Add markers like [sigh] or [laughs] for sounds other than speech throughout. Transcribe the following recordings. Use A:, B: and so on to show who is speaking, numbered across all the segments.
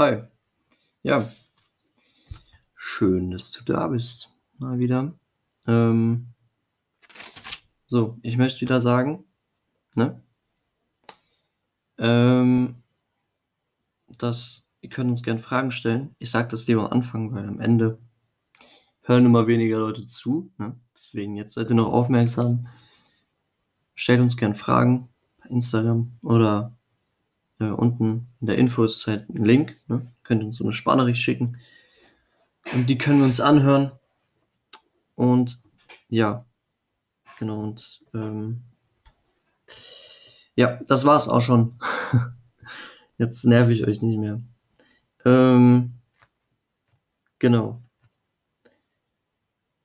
A: Hi. Ja, schön, dass du da bist. Mal wieder. Ähm, so, ich möchte wieder sagen, ne? Ähm, dass ihr könnt uns gerne Fragen stellen. Ich sage das lieber am Anfang, weil am Ende hören immer weniger Leute zu. Ne? Deswegen jetzt seid ihr noch aufmerksam. Stellt uns gerne Fragen bei Instagram oder äh, unten in der Info ist halt ein Link. Ne? Könnt uns so eine Sparnachricht schicken. Und die können wir uns anhören. Und ja, genau. Und ähm, ja, das war's auch schon. [laughs] Jetzt nerv ich euch nicht mehr. Ähm, genau.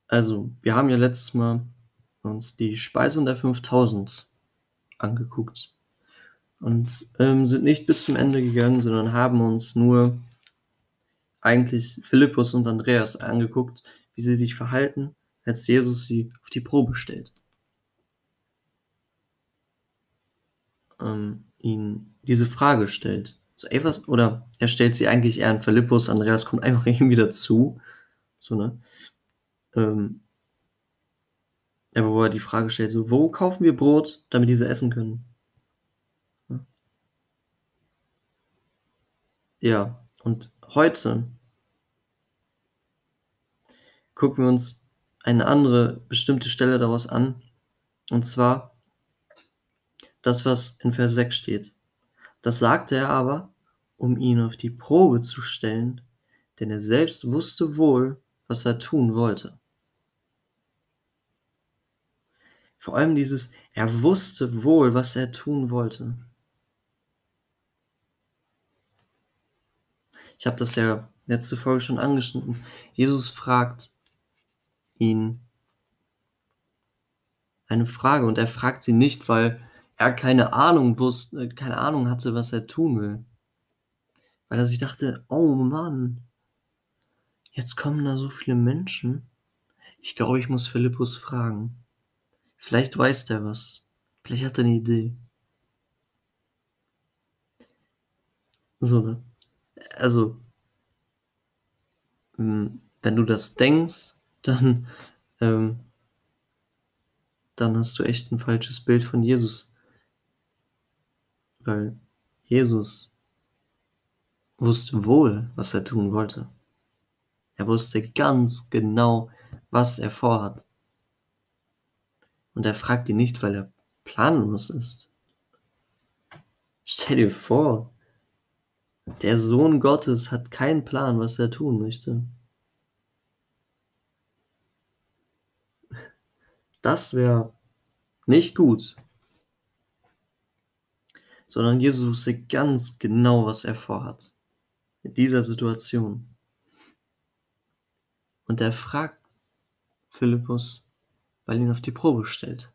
A: Also, wir haben ja letztes Mal uns die Speisung der 5000 angeguckt und ähm, sind nicht bis zum Ende gegangen, sondern haben uns nur eigentlich Philippus und Andreas angeguckt, wie sie sich verhalten, als Jesus sie auf die Probe stellt. Ähm, ihn diese Frage stellt. So, ey, was, oder er stellt sie eigentlich eher an Philippus, Andreas kommt einfach [laughs] irgendwie dazu. So, ne? Ähm, aber wo er die Frage stellt, so, wo kaufen wir Brot, damit diese essen können? Ja, und heute gucken wir uns eine andere bestimmte Stelle daraus an. Und zwar das, was in Vers 6 steht. Das sagte er aber, um ihn auf die Probe zu stellen, denn er selbst wusste wohl, was er tun wollte. Vor allem dieses, er wusste wohl, was er tun wollte. Ich habe das ja letzte Folge schon angeschnitten. Jesus fragt ihn eine Frage und er fragt sie nicht, weil er keine Ahnung wusste, keine Ahnung hatte, was er tun will. Weil er sich dachte, oh Mann, jetzt kommen da so viele Menschen. Ich glaube, ich muss Philippus fragen. Vielleicht weiß der was. Vielleicht hat er eine Idee. So, ne? Also, hm, wenn du das denkst, dann, ähm, dann hast du echt ein falsches Bild von Jesus. Weil Jesus wusste wohl, was er tun wollte. Er wusste ganz genau, was er vorhat. Und er fragt ihn nicht, weil er planlos ist. Stell dir vor, der Sohn Gottes hat keinen Plan, was er tun möchte. Das wäre nicht gut. Sondern Jesus wusste ganz genau, was er vorhat. In dieser Situation. Und er fragt Philippus, weil ihn auf die Probe stellt.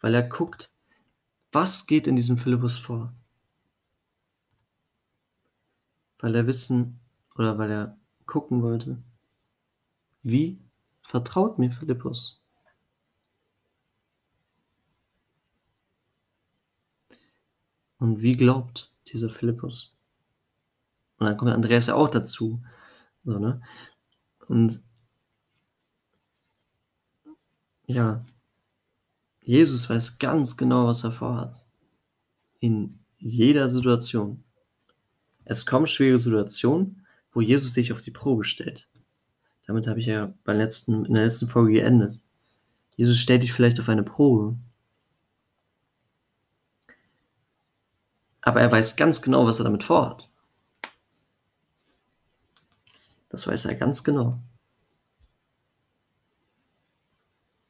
A: Weil er guckt, was geht in diesem Philippus vor. Weil er wissen oder weil er gucken wollte, wie Vertraut mir, Philippus. Und wie glaubt dieser Philippus? Und dann kommt Andreas ja auch dazu. So, ne? Und ja, Jesus weiß ganz genau, was er vorhat. In jeder Situation. Es kommen schwere Situationen, wo Jesus sich auf die Probe stellt. Damit habe ich ja beim letzten, in der letzten Folge geendet. Jesus stellt dich vielleicht auf eine Probe. Aber er weiß ganz genau, was er damit vorhat. Das weiß er ganz genau.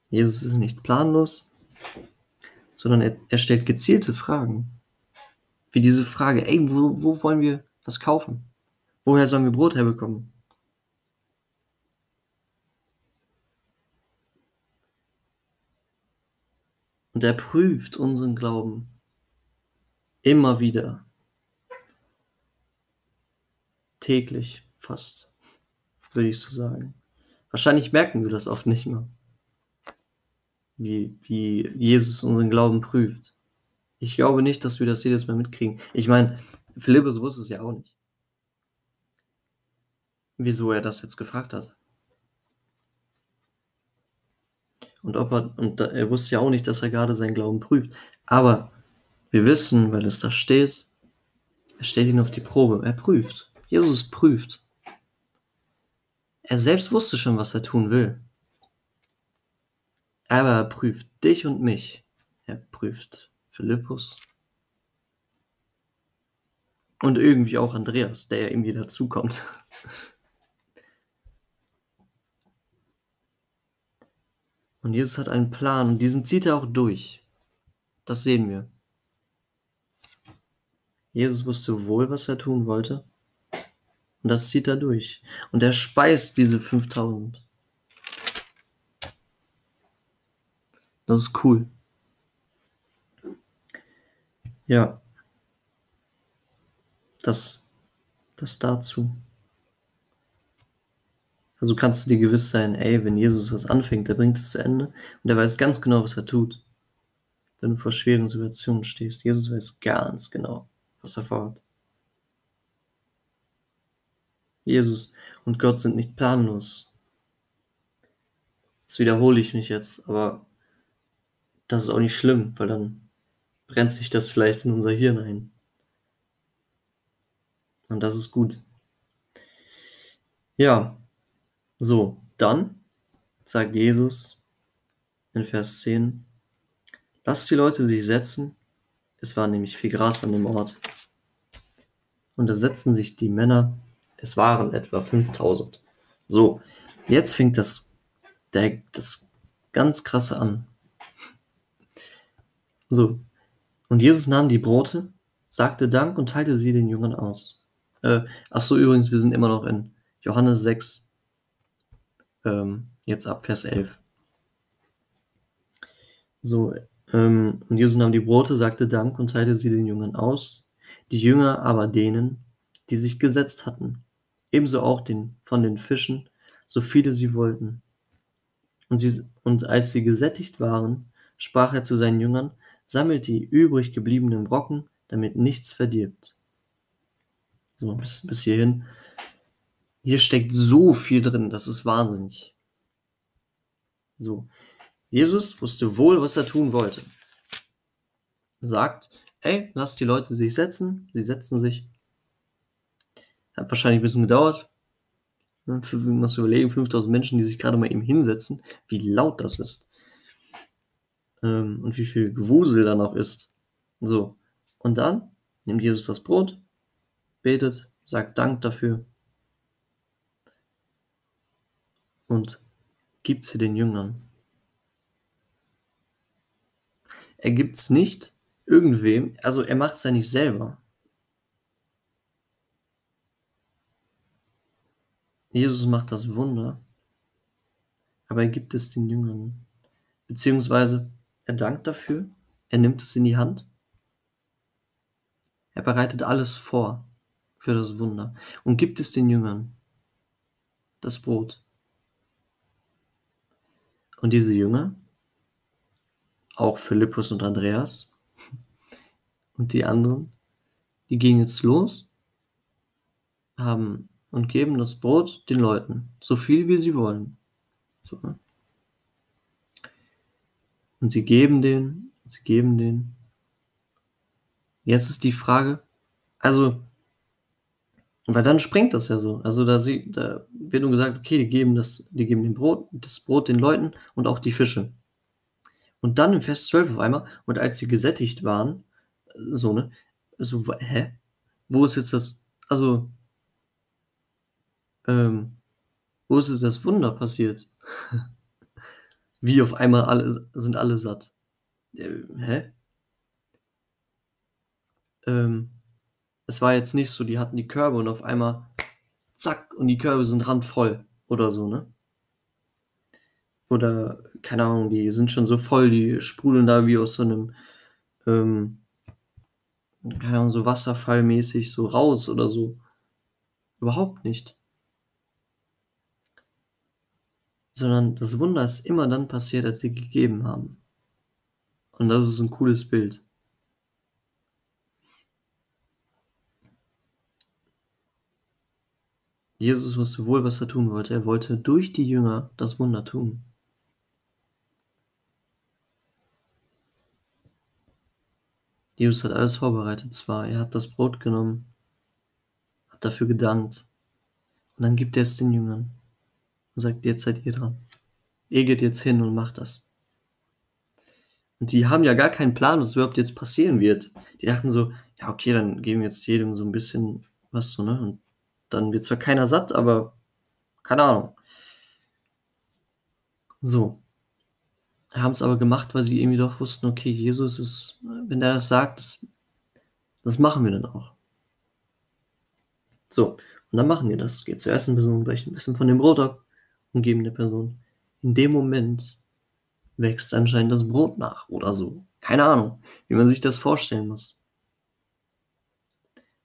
A: Jesus ist nicht planlos, sondern er, er stellt gezielte Fragen. Wie diese Frage, ey, wo, wo wollen wir was kaufen? Woher sollen wir Brot herbekommen? Und er prüft unseren Glauben immer wieder. Täglich fast, würde ich so sagen. Wahrscheinlich merken wir das oft nicht mehr, wie, wie Jesus unseren Glauben prüft. Ich glaube nicht, dass wir das jedes Mal mitkriegen. Ich meine, Philippus wusste es ja auch nicht. Wieso er das jetzt gefragt hat. Und ob er, und er wusste ja auch nicht, dass er gerade seinen Glauben prüft. Aber wir wissen, weil es da steht, er stellt ihn auf die Probe. Er prüft. Jesus prüft. Er selbst wusste schon, was er tun will. Aber er prüft dich und mich. Er prüft Philippus. Und irgendwie auch Andreas, der ja irgendwie dazukommt. Und Jesus hat einen Plan und diesen zieht er auch durch. Das sehen wir. Jesus wusste wohl, was er tun wollte. Und das zieht er durch. Und er speist diese 5000. Das ist cool. Ja. Das, das dazu. Also kannst du dir gewiss sein, ey, wenn Jesus was anfängt, der bringt es zu Ende und er weiß ganz genau, was er tut. Wenn du vor schweren Situationen stehst, Jesus weiß ganz genau, was er vorhat. Jesus und Gott sind nicht planlos. Das wiederhole ich mich jetzt, aber das ist auch nicht schlimm, weil dann brennt sich das vielleicht in unser Hirn ein. Und das ist gut. Ja, so, dann sagt Jesus in Vers 10, lasst die Leute sich setzen. Es war nämlich viel Gras an dem Ort. Und da setzten sich die Männer. Es waren etwa 5000. So, jetzt fängt das, der, das ganz krasse an. So, und Jesus nahm die Brote, sagte Dank und teilte sie den Jüngern aus. Äh, ach so, übrigens, wir sind immer noch in Johannes 6, ähm, jetzt ab Vers 11. So, ähm, und Jesus nahm die Brote, sagte Dank und teilte sie den Jüngern aus, die Jünger aber denen, die sich gesetzt hatten, ebenso auch den, von den Fischen, so viele sie wollten. Und, sie, und als sie gesättigt waren, sprach er zu seinen Jüngern, sammelt die übrig gebliebenen Brocken, damit nichts verdirbt. So, bis, bis hierhin. Hier steckt so viel drin, das ist wahnsinnig. So. Jesus wusste wohl, was er tun wollte. Sagt, ey, lass die Leute sich setzen. Sie setzen sich. Hat wahrscheinlich ein bisschen gedauert. Man muss überlegen, 5000 Menschen, die sich gerade mal eben hinsetzen, wie laut das ist. Ähm, und wie viel Gewusel da noch ist. So. Und dann nimmt Jesus das Brot, betet, sagt Dank dafür und gibt sie den Jüngern. Er gibt es nicht irgendwem, also er macht es ja nicht selber. Jesus macht das Wunder, aber er gibt es den Jüngern. Beziehungsweise er dankt dafür, er nimmt es in die Hand, er bereitet alles vor für das Wunder und gibt es den Jüngern. Das Brot. Und diese Jünger, auch Philippus und Andreas [laughs] und die anderen, die gehen jetzt los haben und geben das Brot den Leuten, so viel wie sie wollen. So, ne? Und sie geben den, sie geben den. Jetzt ist die Frage, also weil dann sprengt das ja so. Also da, sie, da wird nur gesagt, okay, die geben das, die geben den Brot, das Brot den Leuten und auch die Fische. Und dann im Vers 12 auf einmal, und als sie gesättigt waren, so, ne, so, hä? Wo ist jetzt das, also, ähm, wo ist jetzt das Wunder passiert? [laughs] Wie auf einmal alle, sind alle satt? Äh, hä? Ähm, es war jetzt nicht so, die hatten die Körbe und auf einmal zack und die Körbe sind randvoll oder so, ne? Oder keine Ahnung, die sind schon so voll, die sprudeln da wie aus so einem, ähm, keine Ahnung, so wasserfallmäßig so raus oder so. Überhaupt nicht. Sondern das Wunder ist immer dann passiert, als sie gegeben haben. Und das ist ein cooles Bild. Jesus wusste wohl, was er tun wollte. Er wollte durch die Jünger das Wunder tun. Jesus hat alles vorbereitet zwar, er hat das Brot genommen, hat dafür gedankt und dann gibt er es den Jüngern und sagt, jetzt seid ihr dran. Ihr geht jetzt hin und macht das. Und die haben ja gar keinen Plan, was überhaupt jetzt passieren wird. Die dachten so, ja, okay, dann geben wir jetzt jedem so ein bisschen was so, ne? Und dann wird zwar keiner satt, aber keine Ahnung. So. Haben es aber gemacht, weil sie irgendwie doch wussten, okay, Jesus ist, wenn er das sagt, das, das machen wir dann auch. So, und dann machen wir das. Geht zur ersten Person, brechen ein bisschen von dem Brot ab und geben der Person. In dem Moment wächst anscheinend das Brot nach oder so. Keine Ahnung, wie man sich das vorstellen muss.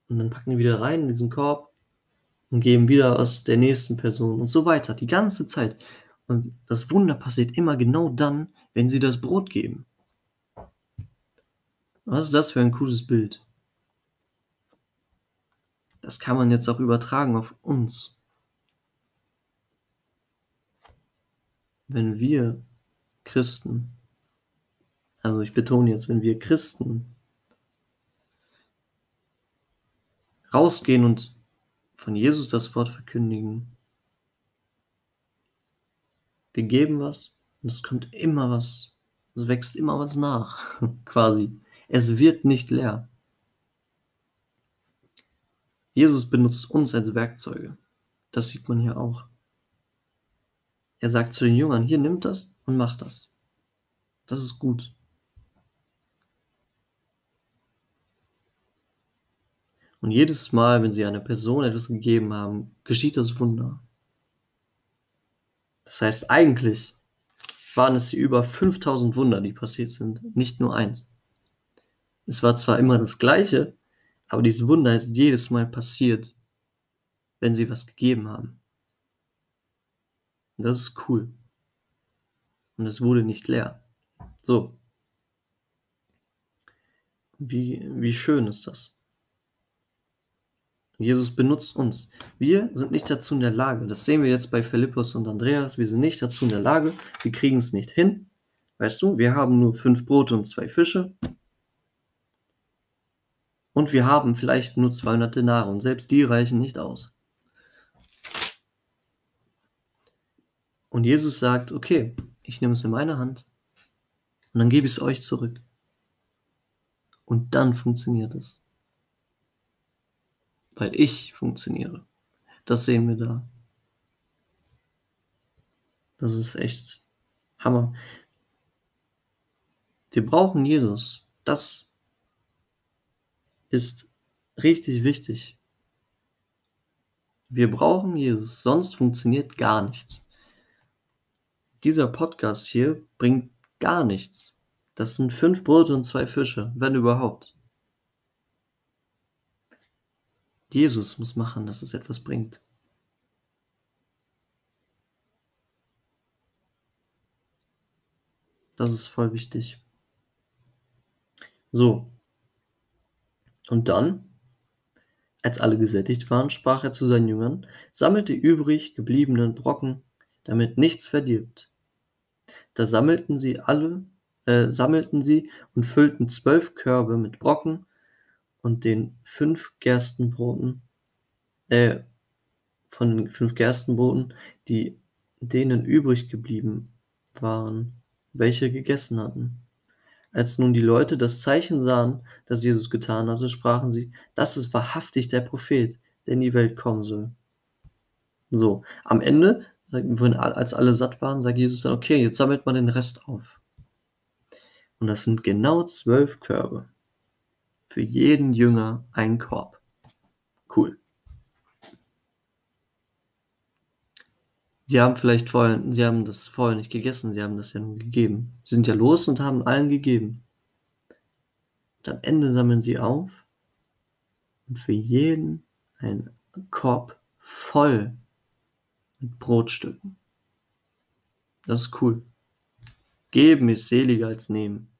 A: Und dann packen die wieder rein in diesen Korb und geben wieder aus der nächsten Person und so weiter, die ganze Zeit. Und das Wunder passiert immer genau dann, wenn sie das Brot geben. Was ist das für ein cooles Bild? Das kann man jetzt auch übertragen auf uns. Wenn wir Christen, also ich betone jetzt, wenn wir Christen rausgehen und von Jesus das Wort verkündigen, wir geben was und es kommt immer was, es wächst immer was nach, [laughs] quasi. Es wird nicht leer. Jesus benutzt uns als Werkzeuge. Das sieht man hier auch. Er sagt zu den Jüngern, hier nimmt das und macht das. Das ist gut. Und jedes Mal, wenn sie einer Person etwas gegeben haben, geschieht das Wunder. Das heißt, eigentlich waren es über 5000 Wunder, die passiert sind, nicht nur eins. Es war zwar immer das Gleiche, aber dieses Wunder ist jedes Mal passiert, wenn sie was gegeben haben. Und das ist cool. Und es wurde nicht leer. So. Wie, wie schön ist das? Jesus benutzt uns. Wir sind nicht dazu in der Lage. Das sehen wir jetzt bei Philippus und Andreas. Wir sind nicht dazu in der Lage. Wir kriegen es nicht hin. Weißt du, wir haben nur fünf Brote und zwei Fische. Und wir haben vielleicht nur 200 Denare und selbst die reichen nicht aus. Und Jesus sagt, okay, ich nehme es in meine Hand und dann gebe ich es euch zurück. Und dann funktioniert es weil ich funktioniere. Das sehen wir da. Das ist echt Hammer. Wir brauchen Jesus. Das ist richtig wichtig. Wir brauchen Jesus, sonst funktioniert gar nichts. Dieser Podcast hier bringt gar nichts. Das sind fünf Brote und zwei Fische, wenn überhaupt. Jesus muss machen, dass es etwas bringt. Das ist voll wichtig. So. Und dann, als alle gesättigt waren, sprach er zu seinen Jüngern, sammelt die übrig gebliebenen Brocken, damit nichts verdirbt. Da sammelten sie alle, äh, sammelten sie und füllten zwölf Körbe mit Brocken und den fünf Gerstenbroten, äh, von den fünf Gerstenbroten, die denen übrig geblieben waren, welche gegessen hatten. Als nun die Leute das Zeichen sahen, das Jesus getan hatte, sprachen sie, das ist wahrhaftig der Prophet, der in die Welt kommen soll. So, am Ende, als alle satt waren, sagt Jesus dann, okay, jetzt sammelt man den Rest auf. Und das sind genau zwölf Körbe für jeden Jünger ein Korb. Cool. Sie haben vielleicht vorher, sie haben das vorher nicht gegessen, sie haben das ja nur gegeben. Sie sind ja los und haben allen gegeben. Und am Ende sammeln sie auf und für jeden ein Korb voll mit Brotstücken. Das ist cool. Geben ist seliger als nehmen.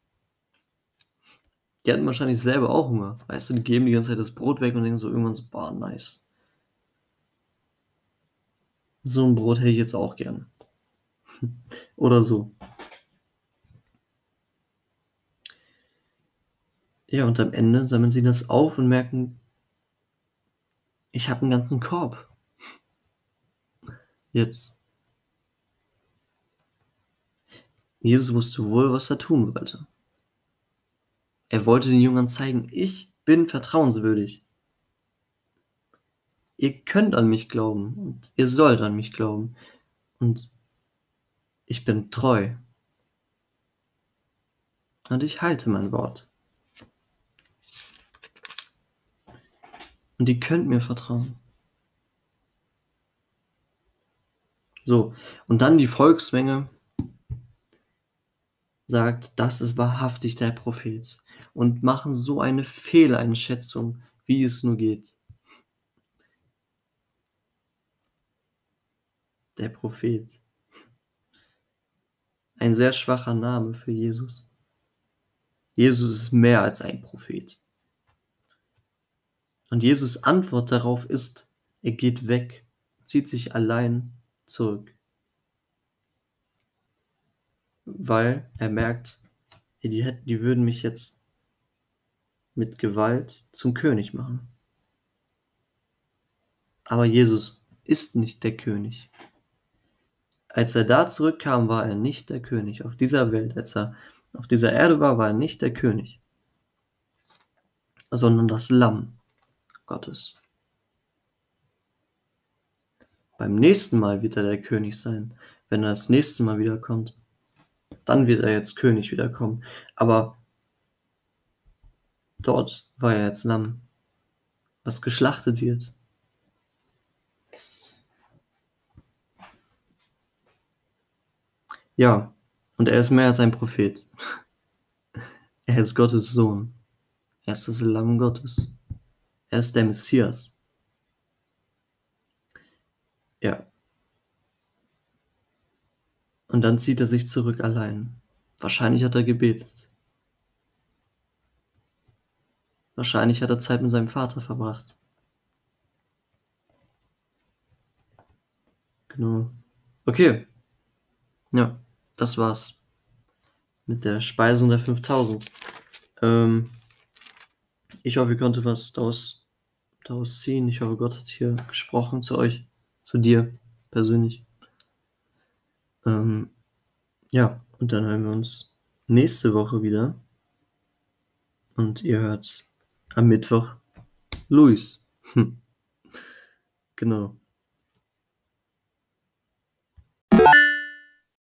A: Die hatten wahrscheinlich selber auch Hunger. Weißt du, die geben die ganze Zeit das Brot weg und denken so irgendwann so, boah, nice. So 'n Brot hätte ich jetzt auch gern. [laughs] Oder so. Ja, und am Ende sammeln sie das auf und merken ich habe 'n ganzen Korb. [laughs] Jetzt. Jesus wusste wohl, was er tun wollte. Er wollte den Jüngern zeigen: „Ich bin vertrauenswürdig.“ Ihr könnt an mich glauben und ihr sollt an mich glauben und ich bin treu. Und ich halte mein Wort. Und ihr könnt mir vertrauen. So, und dann die Volksmenge sagt: „Das ist wahrhaftig der Prophet“ und machen so eine Fehleinschätzung, wie es nur geht. Der Prophet. Ein sehr schwacher Name für Jesus. Jesus ist mehr als ein Prophet. Und Jesus' Antwort darauf ist, er geht weg, zieht sich allein zurück. Weil er merkt, die die würden mich jetzt mit Gewalt zum König machen. Aber Jesus ist nicht der König. Als er da zurückkam, war er nicht der König auf dieser Welt. Als er auf dieser Erde war, war er nicht der König. Sondern das Lamm Gottes. Beim nächsten Mal wird er der König sein, wenn er das nächste Mal wiederkommt. Dann wird er jetzt König wiederkommen. Aber dort war er jetzt Lamm, was geschlachtet wird. Ja, und er ist mehr als ein Prophet. [laughs] Er ist Gottes Sohn. Er ist das Lamm Gottes. Er ist der Messias. Ja. Und dann zieht er sich zurück allein. Wahrscheinlich hat er gebetet. Wahrscheinlich hat er Zeit mit seinem Vater verbracht. Genau. Okay. Ja, das war's. Mit der Speisung der 5000. Ähm, ich hoffe, ihr konntet was daraus, daraus ziehen. Ich hoffe, Gott hat hier gesprochen zu euch, zu dir persönlich. Ähm, ja, und dann hören wir uns nächste Woche wieder. Und ihr hört am Mittwoch Luis. Genau.